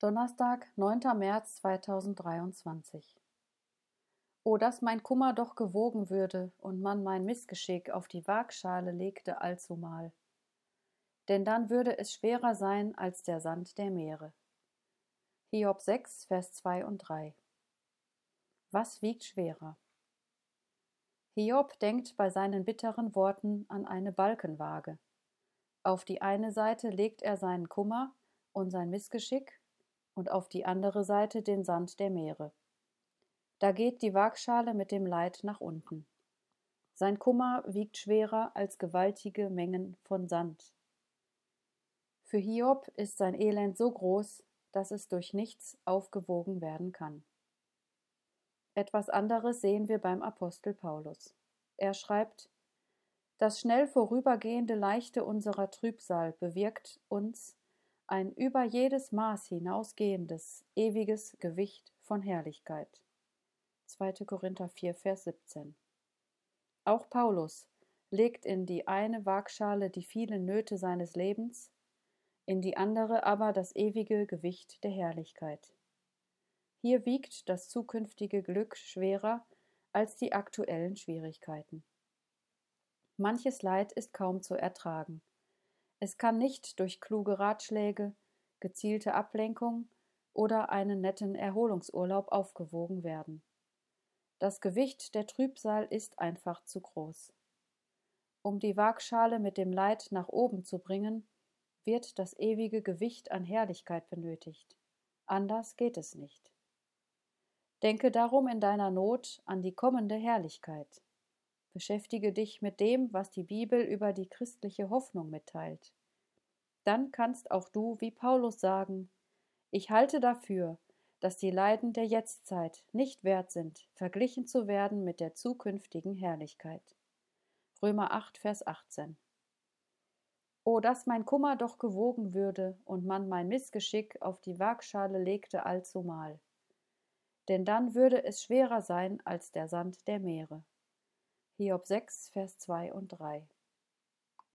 Donnerstag, 9. März 2023 O dass mein Kummer doch gewogen würde und man mein Missgeschick auf die Waagschale legte allzumal. Denn dann würde es schwerer sein als der Sand der Meere. Hiob 6, Vers 2 und 3 Was wiegt schwerer? Hiob denkt bei seinen bitteren Worten an eine Balkenwaage. Auf die eine Seite legt er seinen Kummer und sein Missgeschick und auf die andere Seite den Sand der Meere. Da geht die Waagschale mit dem Leid nach unten. Sein Kummer wiegt schwerer als gewaltige Mengen von Sand. Für Hiob ist sein Elend so groß, dass es durch nichts aufgewogen werden kann. Etwas anderes sehen wir beim Apostel Paulus. Er schreibt, das schnell vorübergehende Leichte unserer Trübsal bewirkt uns, ein über jedes Maß hinausgehendes, ewiges Gewicht von Herrlichkeit. 2. Korinther 4, Vers 17. Auch Paulus legt in die eine Waagschale die vielen Nöte seines Lebens, in die andere aber das ewige Gewicht der Herrlichkeit. Hier wiegt das zukünftige Glück schwerer als die aktuellen Schwierigkeiten. Manches Leid ist kaum zu ertragen. Es kann nicht durch kluge Ratschläge, gezielte Ablenkung oder einen netten Erholungsurlaub aufgewogen werden. Das Gewicht der Trübsal ist einfach zu groß. Um die Waagschale mit dem Leid nach oben zu bringen, wird das ewige Gewicht an Herrlichkeit benötigt. Anders geht es nicht. Denke darum in deiner Not an die kommende Herrlichkeit. Beschäftige dich mit dem, was die Bibel über die christliche Hoffnung mitteilt. Dann kannst auch du wie Paulus sagen, ich halte dafür, dass die Leiden der Jetztzeit nicht wert sind, verglichen zu werden mit der zukünftigen Herrlichkeit. Römer 8, Vers 18. O, dass mein Kummer doch gewogen würde und man mein Missgeschick auf die Waagschale legte allzumal. Denn dann würde es schwerer sein als der Sand der Meere. Hiob 6, Vers 2 und 3.